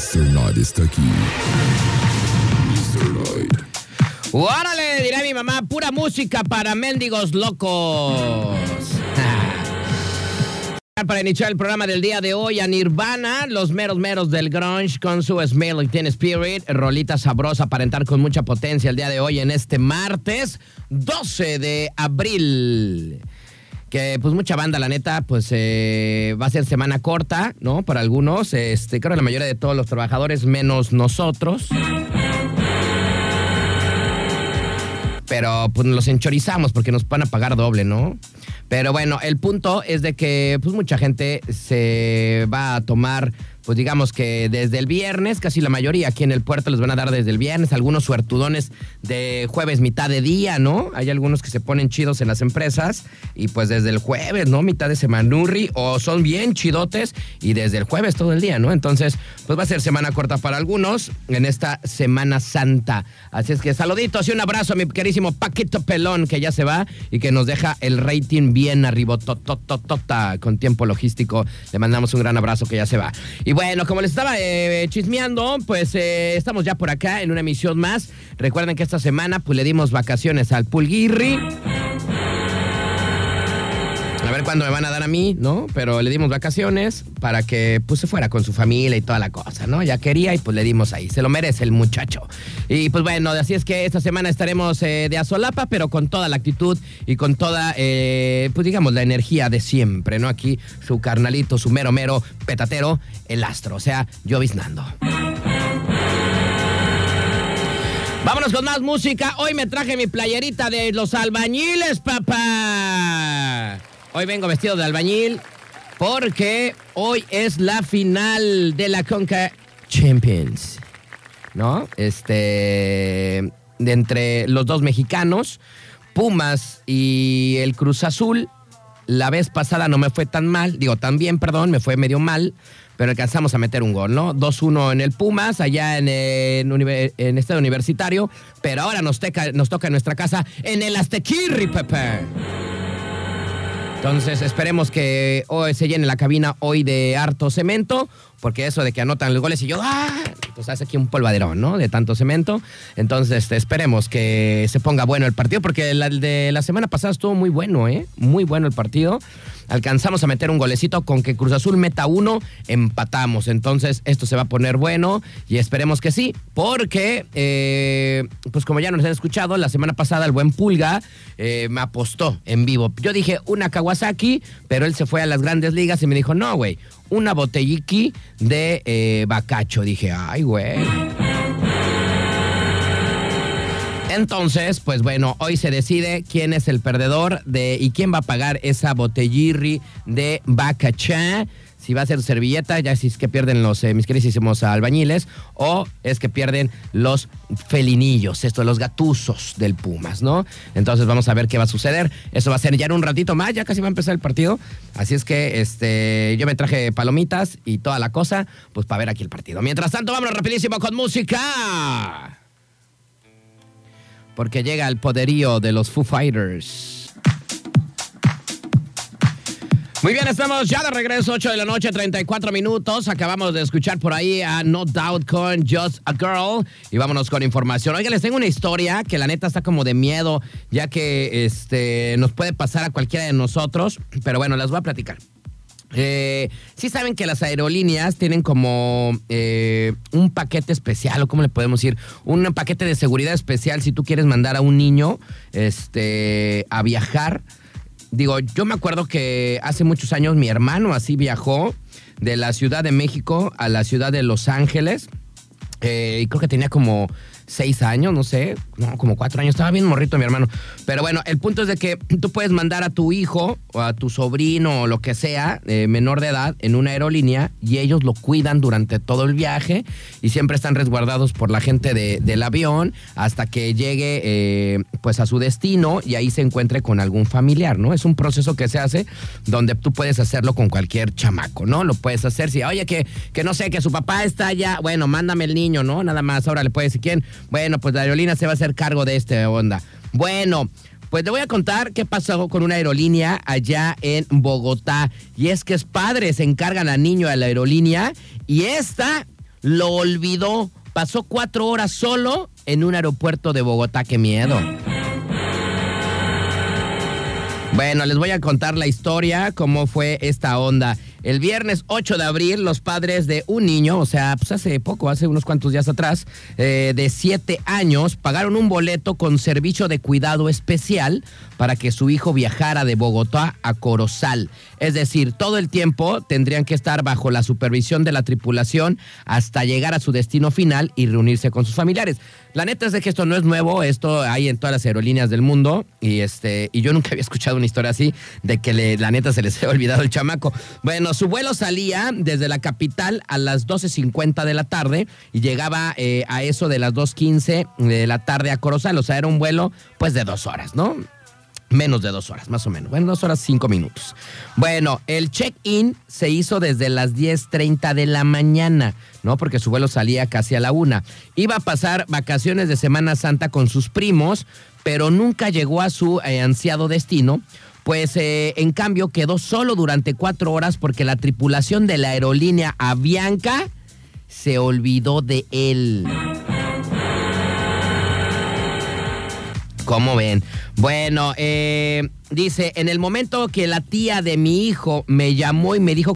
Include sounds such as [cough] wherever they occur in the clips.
Mr. Night está aquí. Mr. Night. ¡Órale! Dirá mi mamá, pura música para mendigos locos. [laughs] Para iniciar el programa del día de hoy, a Nirvana, los meros meros del grunge con su Smell Teen Spirit, rolita sabrosa para entrar con mucha potencia el día de hoy en este martes 12 de abril. Que pues mucha banda, la neta, pues eh, va a ser semana corta, ¿no? Para algunos, este, creo que la mayoría de todos los trabajadores, menos nosotros. Pero pues los enchorizamos porque nos van a pagar doble, ¿no? Pero bueno, el punto es de que pues mucha gente se va a tomar pues digamos que desde el viernes, casi la mayoría aquí en el puerto les van a dar desde el viernes, algunos suertudones de jueves mitad de día, ¿no? Hay algunos que se ponen chidos en las empresas y pues desde el jueves, ¿no? Mitad de semanurri o son bien chidotes y desde el jueves todo el día, ¿no? Entonces, pues va a ser semana corta para algunos en esta Semana Santa. Así es que saluditos y un abrazo a mi querísimo Paquito Pelón que ya se va y que nos deja el rating bien arriba, con tiempo logístico. Le mandamos un gran abrazo que ya se va. Bueno, como les estaba eh, chismeando, pues eh, estamos ya por acá en una emisión más. Recuerden que esta semana pues le dimos vacaciones al Pulguirri. A ver cuándo me van a dar a mí, ¿no? Pero le dimos vacaciones para que pues se fuera con su familia y toda la cosa, ¿no? Ya quería y pues le dimos ahí. Se lo merece el muchacho. Y pues bueno, así es que esta semana estaremos eh, de azolapa, pero con toda la actitud y con toda, eh, pues digamos, la energía de siempre, ¿no? Aquí su carnalito, su mero mero petatero, el astro, o sea, lloviznando. Vámonos con más música. Hoy me traje mi playerita de los albañiles, papá. Hoy vengo vestido de albañil porque hoy es la final de la Conca Champions. ¿No? Este. De entre los dos mexicanos, Pumas y el Cruz Azul. La vez pasada no me fue tan mal, digo, tan bien, perdón, me fue medio mal, pero alcanzamos a meter un gol, ¿no? 2-1 en el Pumas, allá en, univer- en Estado Universitario, pero ahora nos, teca- nos toca en nuestra casa en el Aztequirri, Pepe. Entonces esperemos que hoy se llene la cabina hoy de harto cemento, porque eso de que anotan los goles y yo, ¡ah! Pues hace aquí un polvaderón, ¿no? De tanto cemento. Entonces este, esperemos que se ponga bueno el partido, porque el de la semana pasada estuvo muy bueno, ¿eh? Muy bueno el partido. Alcanzamos a meter un golecito con que Cruz Azul meta uno, empatamos. Entonces esto se va a poner bueno y esperemos que sí, porque, eh, pues como ya nos han escuchado, la semana pasada el buen Pulga eh, me apostó en vivo. Yo dije una Kawasaki, pero él se fue a las grandes ligas y me dijo, no, güey, una botelliki de eh, bacacho. Dije, ay, güey. Entonces, pues bueno, hoy se decide quién es el perdedor de y quién va a pagar esa botellirri de bacachá. Si va a ser servilleta, ya si es que pierden los eh, mis queridísimos albañiles, o es que pierden los felinillos, estos, los gatuzos del Pumas, ¿no? Entonces vamos a ver qué va a suceder. Eso va a ser ya en un ratito más, ya casi va a empezar el partido. Así es que este, yo me traje palomitas y toda la cosa, pues para ver aquí el partido. Mientras tanto, vámonos rapidísimo con música porque llega el poderío de los Foo Fighters. Muy bien, estamos ya de regreso, 8 de la noche, 34 minutos. Acabamos de escuchar por ahí a No Doubt con Just a Girl. Y vámonos con información. Oigan, les tengo una historia que la neta está como de miedo, ya que este, nos puede pasar a cualquiera de nosotros. Pero bueno, les voy a platicar. Eh, sí saben que las aerolíneas tienen como eh, un paquete especial, o cómo le podemos decir, un paquete de seguridad especial si tú quieres mandar a un niño este, a viajar. Digo, yo me acuerdo que hace muchos años mi hermano así viajó de la Ciudad de México a la ciudad de Los Ángeles. Eh, y creo que tenía como seis años, no sé, no, como cuatro años. Estaba bien morrito mi hermano. Pero bueno, el punto es de que tú puedes mandar a tu hijo o a tu sobrino o lo que sea, eh, menor de edad, en una aerolínea y ellos lo cuidan durante todo el viaje y siempre están resguardados por la gente de- del avión hasta que llegue eh, pues a su destino y ahí se encuentre con algún familiar, ¿no? Es un proceso que se hace donde tú puedes hacerlo con cualquier chamaco, ¿no? Lo puedes hacer si, oye, que, que no sé, que su papá está allá, bueno, mándame el niño, ¿no? Nada más, ahora le puedes decir quién. Bueno, pues la aerolínea se va a hacer cargo de este onda. Bueno. Pues te voy a contar qué pasó con una aerolínea allá en Bogotá. Y es que es padre, se encargan al niño de la aerolínea y esta lo olvidó. Pasó cuatro horas solo en un aeropuerto de Bogotá. ¡Qué miedo! Bueno, les voy a contar la historia, cómo fue esta onda. El viernes 8 de abril, los padres de un niño, o sea, pues hace poco, hace unos cuantos días atrás, eh, de 7 años, pagaron un boleto con servicio de cuidado especial para que su hijo viajara de Bogotá a Corozal. Es decir, todo el tiempo tendrían que estar bajo la supervisión de la tripulación hasta llegar a su destino final y reunirse con sus familiares. La neta es de que esto no es nuevo, esto hay en todas las aerolíneas del mundo y este y yo nunca [laughs] había escuchado una historia así de que la neta se les [laughs] haya olvidado el chamaco. Bueno, su vuelo salía desde la capital a las 12.50 de la tarde y llegaba eh, a eso de las 2.15 de la tarde a Corozal. O sea, era un vuelo pues de dos horas, ¿no? Menos de dos horas, más o menos. Bueno, dos horas, cinco minutos. Bueno, el check-in se hizo desde las 10.30 de la mañana, ¿no? Porque su vuelo salía casi a la una. Iba a pasar vacaciones de Semana Santa con sus primos, pero nunca llegó a su eh, ansiado destino pues eh, en cambio quedó solo durante cuatro horas porque la tripulación de la aerolínea Avianca se olvidó de él. ¿Cómo ven? Bueno, eh, dice, en el momento que la tía de mi hijo me llamó y me dijo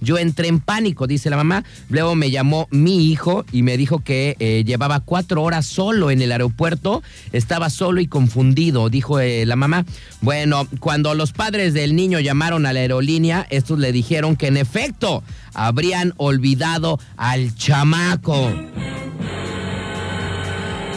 yo entré en pánico, dice la mamá. Luego me llamó mi hijo y me dijo que eh, llevaba cuatro horas solo en el aeropuerto. Estaba solo y confundido, dijo eh, la mamá. Bueno, cuando los padres del niño llamaron a la aerolínea, estos le dijeron que en efecto habrían olvidado al chamaco.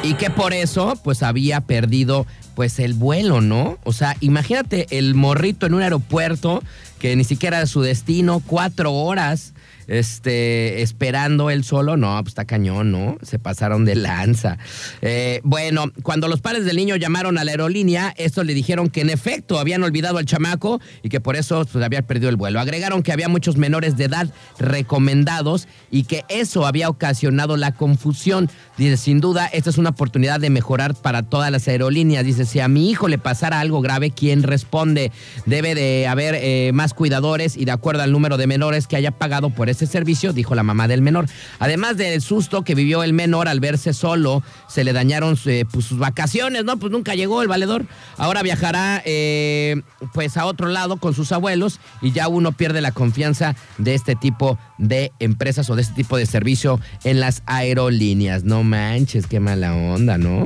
Y que por eso, pues había perdido pues el vuelo, ¿no? O sea, imagínate el morrito en un aeropuerto que ni siquiera su destino, cuatro horas este, esperando él solo, no, pues está cañón, ¿no? Se pasaron de lanza. Eh, bueno, cuando los padres del niño llamaron a la aerolínea, estos le dijeron que en efecto habían olvidado al chamaco y que por eso pues, había perdido el vuelo. Agregaron que había muchos menores de edad recomendados y que eso había ocasionado la confusión. Dice, sin duda, esta es una oportunidad de mejorar para todas las aerolíneas. Dice, si a mi hijo le pasara algo grave, ¿quién responde? Debe de haber eh, más cuidadores y de acuerdo al número de menores que haya pagado por ese servicio, dijo la mamá del menor. Además del susto que vivió el menor al verse solo, se le dañaron eh, pues, sus vacaciones, ¿no? Pues nunca llegó el valedor. Ahora viajará eh, pues a otro lado con sus abuelos y ya uno pierde la confianza de este tipo de empresas o de este tipo de servicio en las aerolíneas. No manches, qué mala onda, ¿no?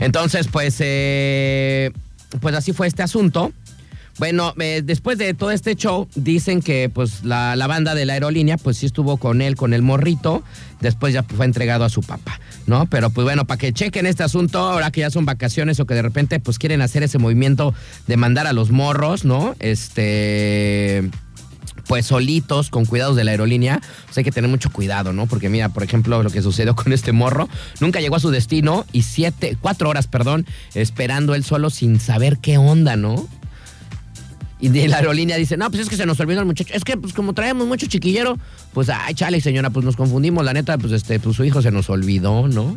Entonces, pues, eh, pues así fue este asunto. Bueno, eh, después de todo este show, dicen que pues la, banda de la aerolínea, pues sí estuvo con él, con el morrito, después ya fue entregado a su papá, ¿no? Pero pues bueno, para que chequen este asunto, ahora que ya son vacaciones o que de repente pues quieren hacer ese movimiento de mandar a los morros, ¿no? Este pues solitos, con cuidados de la aerolínea, pues hay que tener mucho cuidado, ¿no? Porque mira, por ejemplo, lo que sucedió con este morro, nunca llegó a su destino y siete, cuatro horas, perdón, esperando él solo sin saber qué onda, ¿no? Y de la aerolínea dice, no, pues es que se nos olvidó el muchacho. Es que, pues como traemos mucho chiquillero, pues, ay, chale, señora, pues nos confundimos. La neta, pues este, pues su hijo se nos olvidó, ¿no?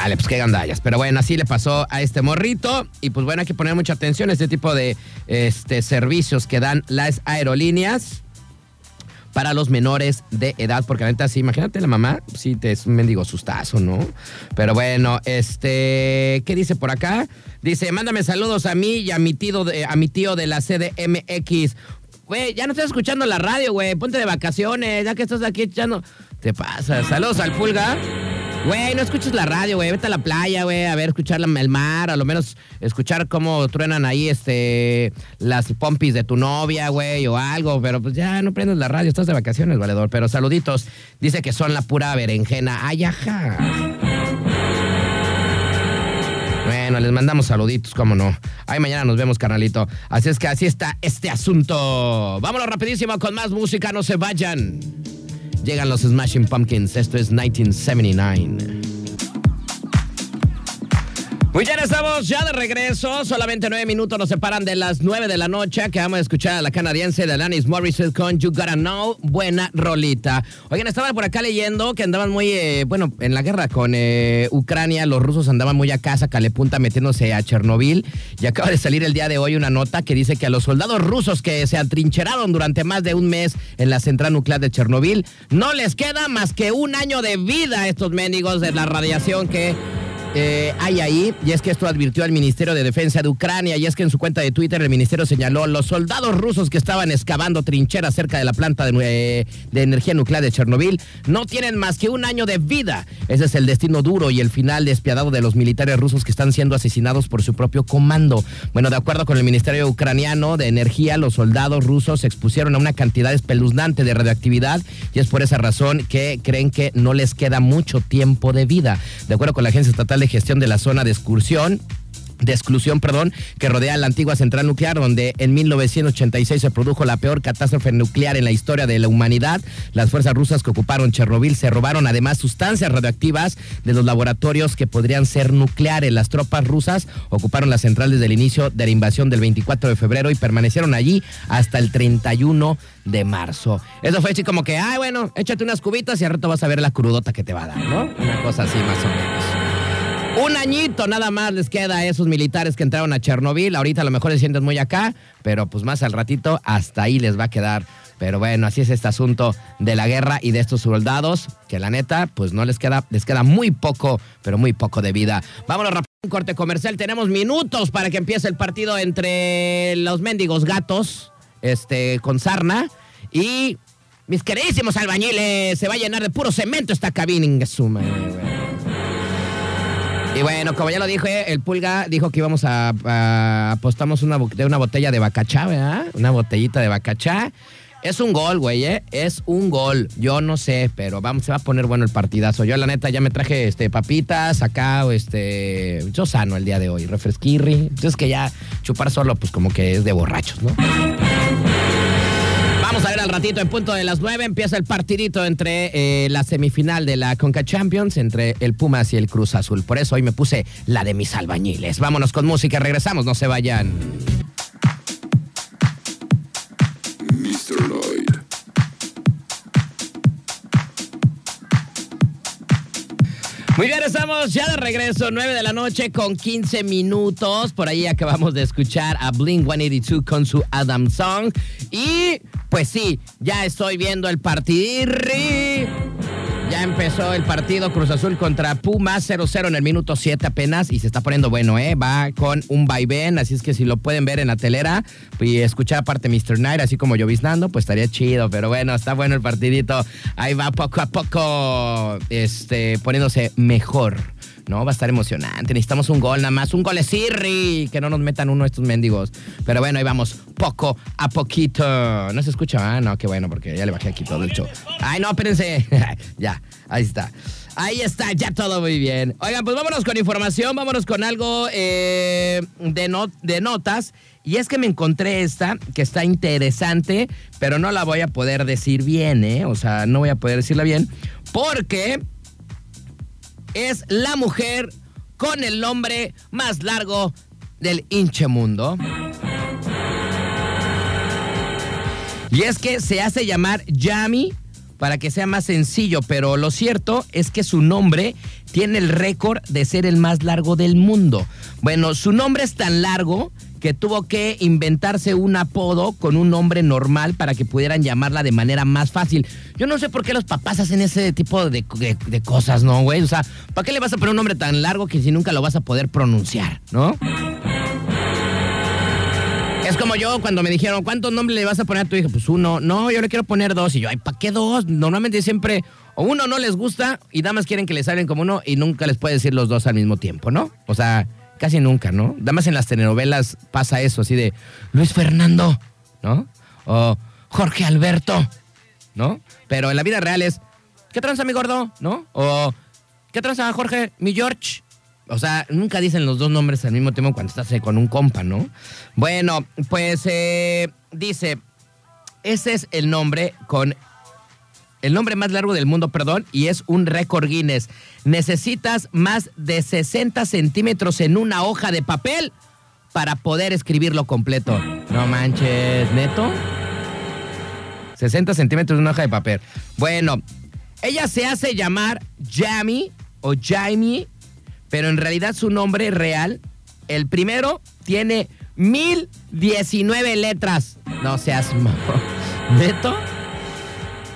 Chale, pues qué gandallas. Pero bueno, así le pasó a este morrito. Y pues bueno, hay que poner mucha atención a este tipo de este, servicios que dan las aerolíneas para los menores de edad, porque la neta, sí, imagínate la mamá, sí, te es un mendigo sustazo, ¿no? Pero bueno, este, ¿qué dice por acá? Dice, mándame saludos a mí y a mi tío de, a mi tío de la CDMX. Güey, ya no estás escuchando la radio, güey, ponte de vacaciones, ya que estás aquí echando... Te pasa, saludos al Pulga. Güey, no escuches la radio, güey. Vete a la playa, güey, a ver, escuchar el mar, a lo menos escuchar cómo truenan ahí este las pompis de tu novia, güey, o algo. Pero pues ya no prendes la radio, estás de vacaciones, valedor. Pero saluditos. Dice que son la pura berenjena. Ay, ajá. Bueno, les mandamos saluditos, cómo no. Ay, mañana nos vemos, carnalito. Así es que así está este asunto. Vámonos rapidísimo con más música, no se vayan. Llegan los Smashing Pumpkins. Esto es 1979. Muy bien, estamos ya de regreso. Solamente nueve minutos nos separan de las nueve de la noche. Que vamos a escuchar a la canadiense de Alanis Morissette con You Gotta Know. Buena rolita. Oigan, estaba por acá leyendo que andaban muy, eh, bueno, en la guerra con eh, Ucrania. Los rusos andaban muy a casa, calepunta, metiéndose a Chernobyl. Y acaba de salir el día de hoy una nota que dice que a los soldados rusos que se atrincheraron durante más de un mes en la central nuclear de Chernobyl, no les queda más que un año de vida a estos mendigos de la radiación que eh, hay ahí, y es que esto advirtió al Ministerio de Defensa de Ucrania, y es que en su cuenta de Twitter el ministerio señaló los soldados rusos que estaban excavando trincheras cerca de la planta de, eh, de, energía nuclear de Chernobyl no tienen más que un año de vida. Ese es el destino duro y el final despiadado de los militares rusos que están siendo asesinados por su propio comando. Bueno, de acuerdo con el Ministerio Ucraniano de Energía, los soldados rusos se expusieron a una cantidad espeluznante de radioactividad y es por esa razón que creen que no les queda mucho tiempo de vida. De acuerdo con la Agencia Estatal de Gestión de la Zona de Excursión de exclusión, perdón, que rodea la antigua central nuclear, donde en 1986 se produjo la peor catástrofe nuclear en la historia de la humanidad. Las fuerzas rusas que ocuparon Chernobyl se robaron además sustancias radioactivas de los laboratorios que podrían ser nucleares. Las tropas rusas ocuparon la central desde el inicio de la invasión del 24 de febrero y permanecieron allí hasta el 31 de marzo. Eso fue así como que, ay, bueno, échate unas cubitas y al rato vas a ver la crudota que te va a dar, ¿no? Una cosa así más o menos. Un añito nada más les queda a esos militares que entraron a Chernobyl. Ahorita a lo mejor se sienten muy acá, pero pues más al ratito hasta ahí les va a quedar. Pero bueno, así es este asunto de la guerra y de estos soldados, que la neta, pues no les queda, les queda muy poco, pero muy poco de vida. Vámonos rápido, un corte comercial. Tenemos minutos para que empiece el partido entre los mendigos gatos, este, con sarna y mis queridísimos albañiles. Se va a llenar de puro cemento esta cabina. Suma, y bueno, como ya lo dije, el Pulga dijo que íbamos a, apostamos una, una botella de bacachá, ¿verdad? Una botellita de bacachá. Es un gol, güey, ¿eh? Es un gol. Yo no sé, pero vamos, se va a poner bueno el partidazo. Yo, la neta, ya me traje este, papitas acá, este. Yo sano el día de hoy, refresquirri. Entonces, que ya chupar solo, pues como que es de borrachos, ¿no? Vamos a ver al ratito, en punto de las nueve, empieza el partidito entre eh, la semifinal de la Conca Champions, entre el Pumas y el Cruz Azul. Por eso hoy me puse la de mis albañiles. Vámonos con música, regresamos, no se vayan. Muy bien, estamos ya de regreso, 9 de la noche con 15 minutos. Por ahí acabamos de escuchar a Blink 182 con su Adam Song. Y pues sí, ya estoy viendo el partidirri. Ya empezó el partido Cruz Azul contra Pumas 0-0 en el minuto 7 apenas y se está poniendo bueno, ¿eh? Va con un vaivén, así es que si lo pueden ver en la telera y escuchar aparte Mr. Night, así como lloviznando, pues estaría chido, pero bueno, está bueno el partidito. Ahí va poco a poco este, poniéndose mejor. No, va a estar emocionante. Necesitamos un gol nada más. Un gol Sirri. Que no nos metan uno de estos mendigos. Pero bueno, ahí vamos. Poco a poquito. ¿No se escucha? Ah, no, qué bueno, porque ya le bajé aquí todo el show. Ay, no, espérense. [laughs] ya, ahí está. Ahí está, ya todo muy bien. Oigan, pues vámonos con información, vámonos con algo eh, de, de notas. Y es que me encontré esta, que está interesante, pero no la voy a poder decir bien, ¿eh? O sea, no voy a poder decirla bien, porque es la mujer con el nombre más largo del hinche mundo. Y es que se hace llamar Yami para que sea más sencillo, pero lo cierto es que su nombre tiene el récord de ser el más largo del mundo. Bueno, su nombre es tan largo que tuvo que inventarse un apodo con un nombre normal para que pudieran llamarla de manera más fácil. Yo no sé por qué los papás hacen ese tipo de, cosas, ¿no, güey? O sea, ¿para qué le vas a poner un nombre tan largo que si nunca lo vas a poder pronunciar, ¿no? Es como yo cuando me dijeron, ¿cuántos nombres le vas a poner a tu hija? Pues uno. No, yo le quiero poner dos. Y yo, ay, ¿para qué dos? Normalmente siempre o uno no les gusta y damas quieren que les salgan como uno y nunca les puede decir los dos al mismo tiempo, ¿no? O sea, Casi nunca, ¿no? Damas en las telenovelas pasa eso, así de Luis Fernando, ¿no? O Jorge Alberto, ¿no? Pero en la vida real es, ¿qué tranza mi gordo? ¿No? O, ¿qué tranza Jorge, mi George? O sea, nunca dicen los dos nombres al mismo tiempo cuando estás con un compa, ¿no? Bueno, pues eh, dice, ese es el nombre con el nombre más largo del mundo, perdón, y es un récord Guinness. Necesitas más de 60 centímetros en una hoja de papel para poder escribirlo completo. No manches, neto. 60 centímetros en una hoja de papel. Bueno, ella se hace llamar Jamie o Jamie, pero en realidad su nombre real, el primero, tiene 1019 letras. No seas [laughs] neto.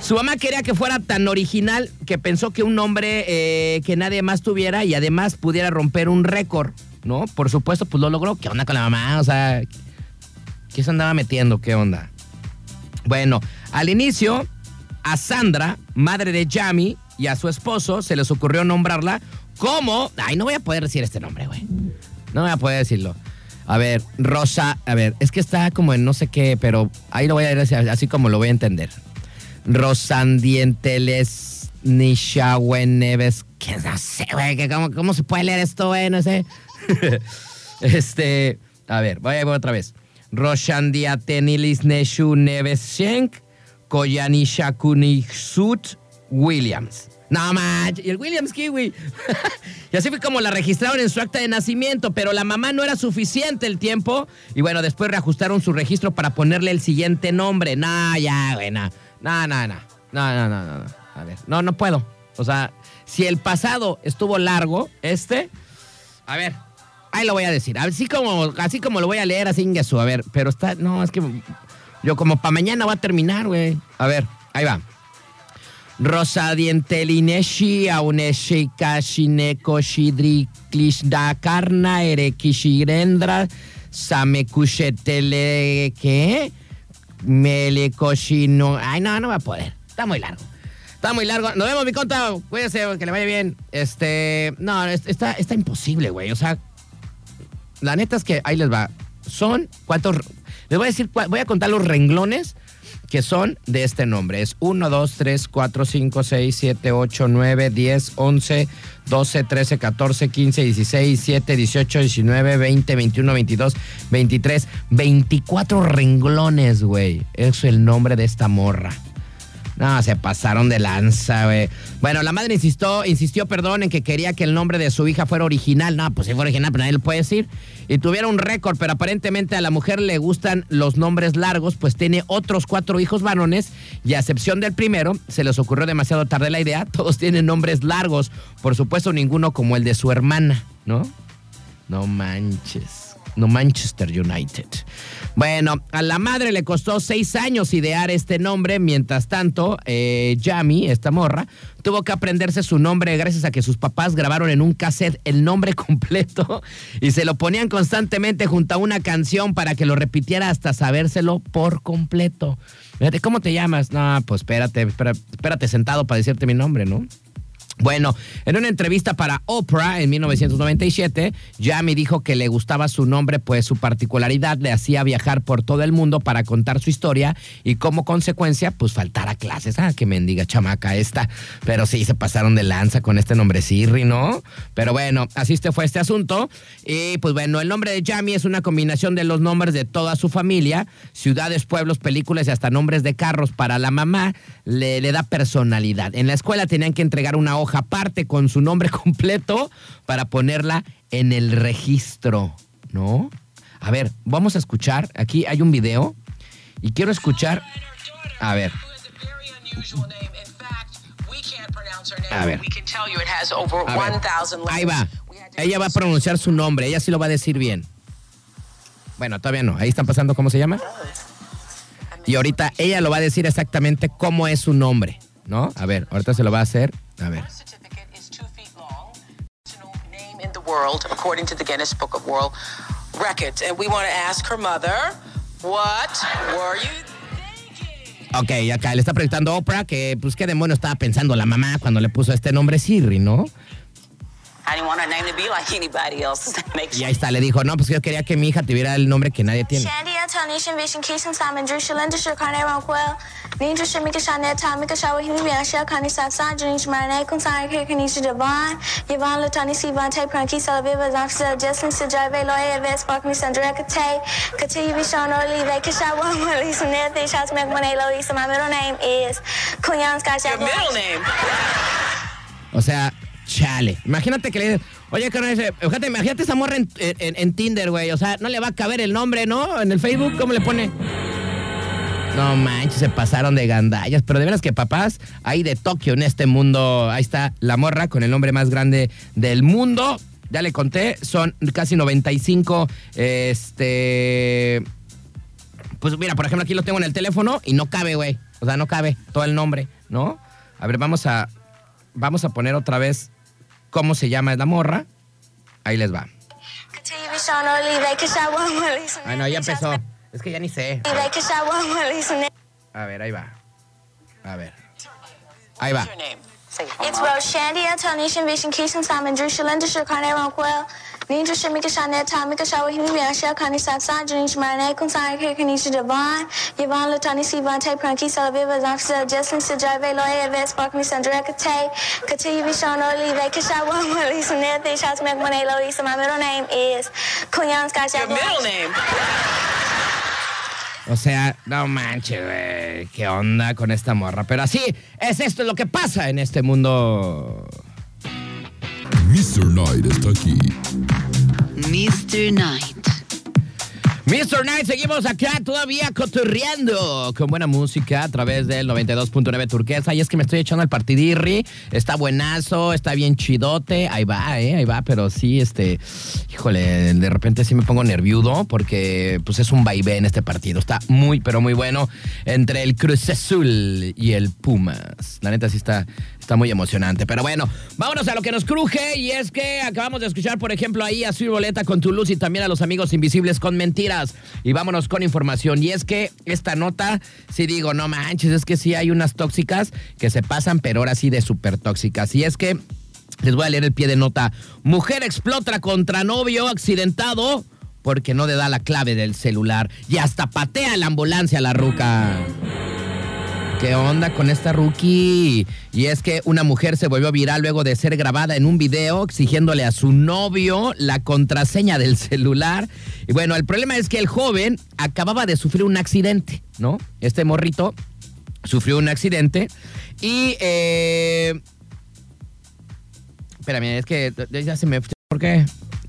Su mamá quería que fuera tan original que pensó que un nombre eh, que nadie más tuviera y además pudiera romper un récord, ¿no? Por supuesto, pues lo logró. ¿Qué onda con la mamá? O sea, ¿qué se andaba metiendo? ¿Qué onda? Bueno, al inicio, a Sandra, madre de Yami, y a su esposo se les ocurrió nombrarla como. Ay, no voy a poder decir este nombre, güey. No voy a poder decirlo. A ver, Rosa, a ver, es que está como en no sé qué, pero ahí lo voy a decir así como lo voy a entender. Rosandienteles Neves. Que no sé, güey, ¿cómo, ¿cómo, se puede leer esto, güey? No sé. [laughs] este, a ver, voy a ir otra vez. Roshandiatenilis Neshu Neveshenk, Koyanishakuniksut Williams. No manches, y el Williams Kiwi. [laughs] y así fue como la registraron en su acta de nacimiento, pero la mamá no era suficiente el tiempo. Y bueno, después reajustaron su registro para ponerle el siguiente nombre. No, ya, güey, no. No, no, no. No, no. A ver, no, no puedo. O sea, si el pasado estuvo largo, este. A ver, ahí lo voy a decir. Así como, así como lo voy a leer, así ingesu. A ver, pero está. No, es que. Yo como para mañana va a terminar, güey. A ver, ahí va. Rosa Dientelineshi, Auneshi Kashineko Shidri Klishda Karna Erekishirendra Samekushetele. ¿Qué? Melekoshino. Ay, no, no va a poder. Está muy largo. Está muy largo. Nos vemos, mi conta. Cuídese, que le vaya bien. Este. No, está, está imposible, güey. O sea, la neta es que ahí les va. Son cuántos. Les voy a decir, voy a contar los renglones que son de este nombre. Es 1, 2, 3, 4, 5, 6, 7, 8, 9, 10, 11, 12, 13, 14, 15, 16, 17, 18, 19, 20, 21, 22, 23, 24 renglones, güey. Es el nombre de esta morra. No, se pasaron de lanza, güey. Bueno, la madre insistió, insistió, perdón, en que quería que el nombre de su hija fuera original. No, pues si fue original, pero nadie lo puede decir. Y tuviera un récord, pero aparentemente a la mujer le gustan los nombres largos, pues tiene otros cuatro hijos varones y a excepción del primero, se les ocurrió demasiado tarde la idea. [laughs] Todos tienen nombres largos, por supuesto ninguno como el de su hermana, ¿no? No manches no Manchester United. Bueno, a la madre le costó seis años idear este nombre, mientras tanto, eh, Yami, esta morra, tuvo que aprenderse su nombre gracias a que sus papás grabaron en un cassette el nombre [laughs] completo y se lo ponían constantemente junto a una canción para que lo repitiera hasta sabérselo por completo. Fíjate, ¿cómo te llamas? No, pues espérate, espérate, espérate sentado para decirte mi nombre, ¿no? Bueno, en una entrevista para Oprah en 1997, Jamie dijo que le gustaba su nombre, pues su particularidad le hacía viajar por todo el mundo para contar su historia y como consecuencia, pues faltar a clases. Ah, que mendiga chamaca esta. Pero sí, se pasaron de lanza con este nombre Sirri, ¿no? Pero bueno, así este fue este asunto. Y pues bueno, el nombre de Jamie es una combinación de los nombres de toda su familia, ciudades, pueblos, películas y hasta nombres de carros. Para la mamá le, le da personalidad. En la escuela tenían que entregar una hoja aparte con su nombre [laughs] completo para ponerla en el registro, ¿no? A ver, vamos a escuchar. Aquí hay un video y quiero escuchar. A ver. A ver. Ahí va. Ella va a pronunciar su nombre. Ella sí lo va a decir bien. Bueno, todavía no. Ahí están pasando cómo se llama. Y ahorita ella lo va a decir exactamente cómo es su nombre, ¿no? A ver, ahorita se lo va a hacer. A ver. world, according to the Guinness Book of World Records. And we want to ask her mother, what were you Ok, acá le está preguntando Oprah que, pues, qué demonio estaba pensando la mamá cuando le puso este nombre Siri, ¿no? Y ahí está, le dijo, no, pues yo quería que mi hija tuviera el nombre que nadie tiene. O sea, chale. Imagínate que le oye, carnal, fíjate, imagínate esa morra en, en- en Tinder, güey. O sea, no le va a caber el nombre, ¿no? En el Facebook, ¿cómo le pone? No manches, se pasaron de gandallas. Pero de veras que papás, hay de Tokio en este mundo. Ahí está la morra con el nombre más grande del mundo. Ya le conté, son casi 95. Este. Pues mira, por ejemplo, aquí lo tengo en el teléfono y no cabe, güey. O sea, no cabe todo el nombre, ¿no? A ver, vamos a. Vamos a poner otra vez cómo se llama la morra. Ahí les va. Ay, no, ya empezó. Es que ya ni sé. A ver, ahí va. A ver. Ahí va. It's Ninja Shimika Shanet Tamika Shawa Himibian Shell Kani Satsan Janish Marane Kunsana Kirkanisha Devon Yvonne Latani Sivan Tay Pranki Salaviva Zamsa Jesslyn Sajave Lawyer Ves Spark Me Sandra Kate Kati Vishon Orly They Kashawa Lisa Nethe Shots Mek Monelo Lisa My middle name is Kunyan Sky Your middle name. O sea, no manches, güey. ¿Qué onda con esta morra? Pero así es esto lo que pasa en este mundo. Mr. Knight está aquí. Mr. Knight. Mr. Night, seguimos acá todavía cotorreando con buena música a través del 92.9 Turquesa. Y es que me estoy echando el partidirri. Está buenazo, está bien chidote. Ahí va, eh, ahí va. Pero sí, este, híjole, de repente sí me pongo nerviudo porque pues es un vaivén este partido. Está muy, pero muy bueno entre el Cruz Azul y el Pumas. La neta sí está, está muy emocionante. Pero bueno, vámonos a lo que nos cruje. Y es que acabamos de escuchar, por ejemplo, ahí a Sir Boleta con Toulouse y también a los amigos invisibles con mentiras. Y vámonos con información. Y es que esta nota, sí digo, no manches, es que sí hay unas tóxicas que se pasan, pero ahora sí de súper tóxicas. Y es que les voy a leer el pie de nota. Mujer explota contra novio accidentado porque no le da la clave del celular y hasta patea la ambulancia a la ruca. ¿Qué onda con esta rookie? Y es que una mujer se volvió viral luego de ser grabada en un video exigiéndole a su novio la contraseña del celular. Y bueno, el problema es que el joven acababa de sufrir un accidente, ¿no? Este morrito sufrió un accidente y... Eh, espérame, es que ya se me... ¿Por qué?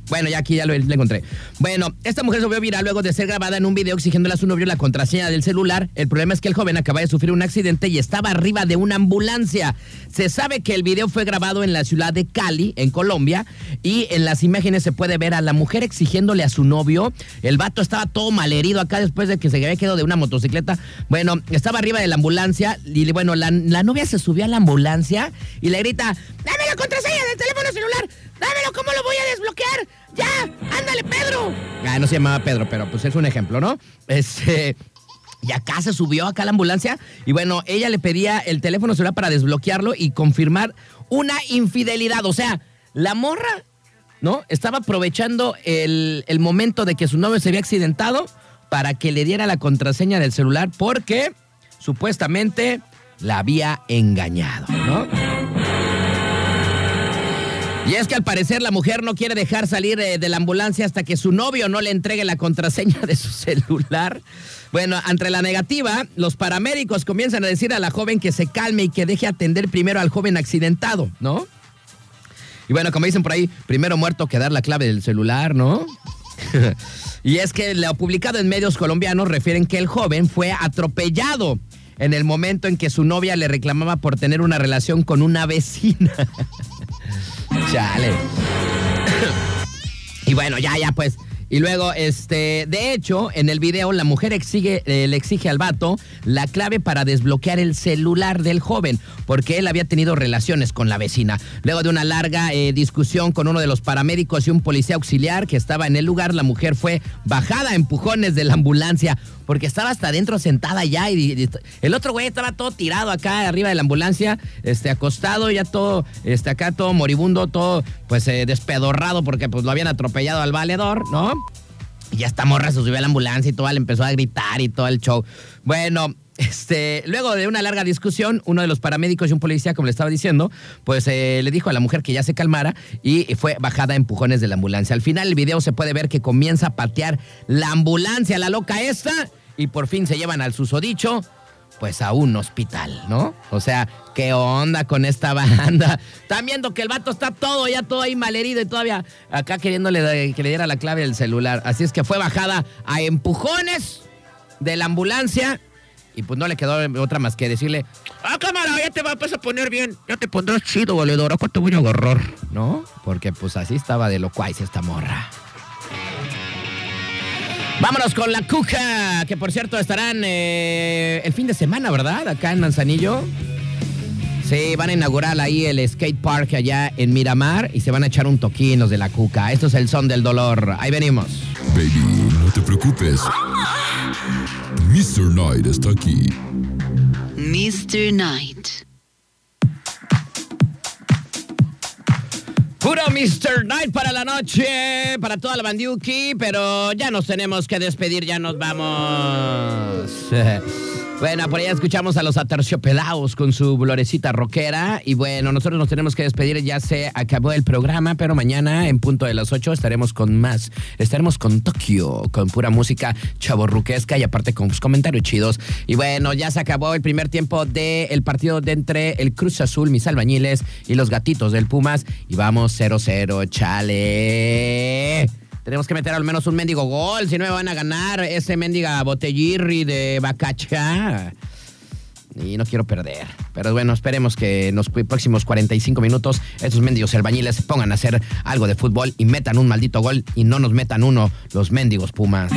Bueno, ya aquí ya lo, encontré. Bueno, esta mujer se volvió viral luego de ser grabada en un video exigiéndole a su novio la contraseña del celular. El problema es que el joven acaba de sufrir un accidente y estaba arriba de una ambulancia. Se sabe que el video fue grabado en la ciudad de Cali, en Colombia, y en las imágenes se puede ver a la mujer exigiéndole a su novio. El vato estaba todo malherido acá después de que se había quedado de una motocicleta. Bueno, estaba arriba de la ambulancia y bueno, la, la novia se subió a la ambulancia y le grita, dame la contraseña del teléfono celular, dámelo, ¿cómo lo voy a desbloquear? ¡Ya! ¡Ándale, Pedro! Ah, no se llamaba Pedro, pero pues es un ejemplo, ¿no? Este. Y acá se subió acá la ambulancia y bueno, ella le pedía el teléfono celular para desbloquearlo y confirmar una infidelidad. O sea, la morra, ¿no? Estaba aprovechando el, el momento de que su novio se había accidentado para que le diera la contraseña del celular porque supuestamente la había engañado, ¿no? Y es que al parecer la mujer no quiere dejar salir eh, de la ambulancia hasta que su novio no le entregue la contraseña de su [laughs] celular. Bueno, ante la negativa, los paramédicos comienzan a decir a la joven que se calme y que deje atender primero al joven accidentado, ¿no? Y bueno, como dicen por ahí, primero muerto que dar la clave del celular, ¿no? [laughs] y es que lo publicado en medios colombianos refieren que el joven fue atropellado en el momento en que su novia le reclamaba por tener una relación con una vecina. [laughs] Chale. y bueno, ya, ya, pues. Y luego, este, de hecho, en el video la mujer exige, eh, le exige al vato la clave para desbloquear el celular del joven, porque él había tenido relaciones con la vecina. Luego de una larga eh, discusión con uno de los paramédicos y un policía auxiliar que estaba en el lugar, la mujer fue bajada a empujones de la ambulancia, porque estaba hasta adentro sentada ya y, el otro güey estaba todo tirado acá arriba de la ambulancia, este, acostado, ya todo, este, acá todo moribundo, todo, pues, eh, despedorrado porque pues lo habían atropellado al valedor, ¿no? Y ya esta morra se subió a la ambulancia y todo, le empezó a gritar y todo el show. Bueno, este, luego de una larga discusión, uno de los paramédicos y un policía, como le estaba diciendo, pues eh, le dijo a la mujer que ya se calmara y fue bajada a empujones de la ambulancia. Al final el video se puede ver que comienza a patear la ambulancia, la loca esta, y por fin se llevan al susodicho, pues a un hospital, ¿no? O sea, ¿qué onda con esta [laughs] banda? Están viendo que el vato está todo, ya todo ahí malherido y todavía acá queriéndole que le diera la clave del celular. Así es que fue bajada a empujones de la ambulancia y pues no le quedó otra más que decirle, ah, cámara, ya te vas a poner bien, ya te pondrás chido, valedor, ¿a cuánto voy a agarrar? ¿No? Porque pues así estaba de lo cuais esta morra. Vámonos con la Cuca, que por cierto estarán eh, el fin de semana, ¿verdad? Acá en Manzanillo. Sí, van a inaugurar ahí el skate park allá en Miramar y se van a echar un toquín los de la Cuca. Esto es el son del dolor. Ahí venimos. Baby, no te preocupes. Mr. Knight está aquí. Mr. Knight. Puro Mr. Night para la noche, para toda la bandiuki, pero ya nos tenemos que despedir, ya nos vamos. [laughs] Bueno, por allá escuchamos a los aterciopelados con su florecita rockera. Y bueno, nosotros nos tenemos que despedir, ya se acabó el programa, pero mañana en punto de las 8 estaremos con más. Estaremos con Tokio, con pura música chaborruquesca y aparte con pues, comentarios chidos. Y bueno, ya se acabó el primer tiempo del partido de entre el Cruz Azul, mis albañiles y los gatitos del Pumas. Y vamos 0-0, chale. Tenemos que meter al menos un mendigo gol, si no me van a ganar ese mendiga botellirri de Bacacha. Y no quiero perder. Pero bueno, esperemos que en los próximos 45 minutos estos mendigos albañiles pongan a hacer algo de fútbol y metan un maldito gol y no nos metan uno los mendigos Pumas.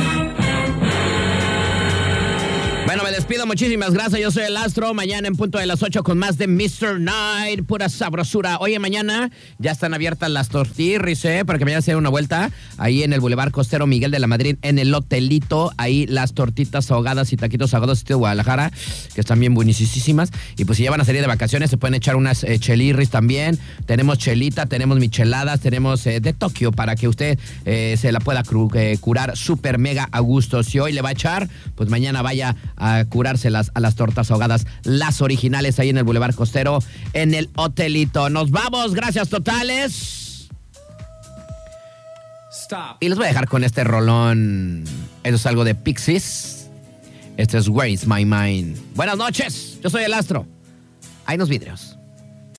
Bueno, me despido, muchísimas gracias. Yo soy el Astro. Mañana en punto de las 8 con más de Mr. Night, pura sabrosura. Oye, mañana ya están abiertas las tortillas, ¿eh? Para que mañana se den una vuelta ahí en el Boulevard Costero Miguel de la Madrid, en el hotelito. Ahí las tortitas ahogadas y taquitos ahogados de Guadalajara, que están bien buenísimas. Y pues si ya van a salir de vacaciones, se pueden echar unas eh, chelirris también. Tenemos chelita, tenemos micheladas, tenemos eh, de Tokio para que usted eh, se la pueda curar súper mega a gusto. Si hoy le va a echar, pues mañana vaya a curárselas a las tortas ahogadas, las originales ahí en el Boulevard Costero, en el hotelito. Nos vamos, gracias totales. Y les voy a dejar con este rolón. Eso es algo de Pixies. Este es Where is My Mind. Buenas noches, yo soy el Astro. Hay unos vidrios.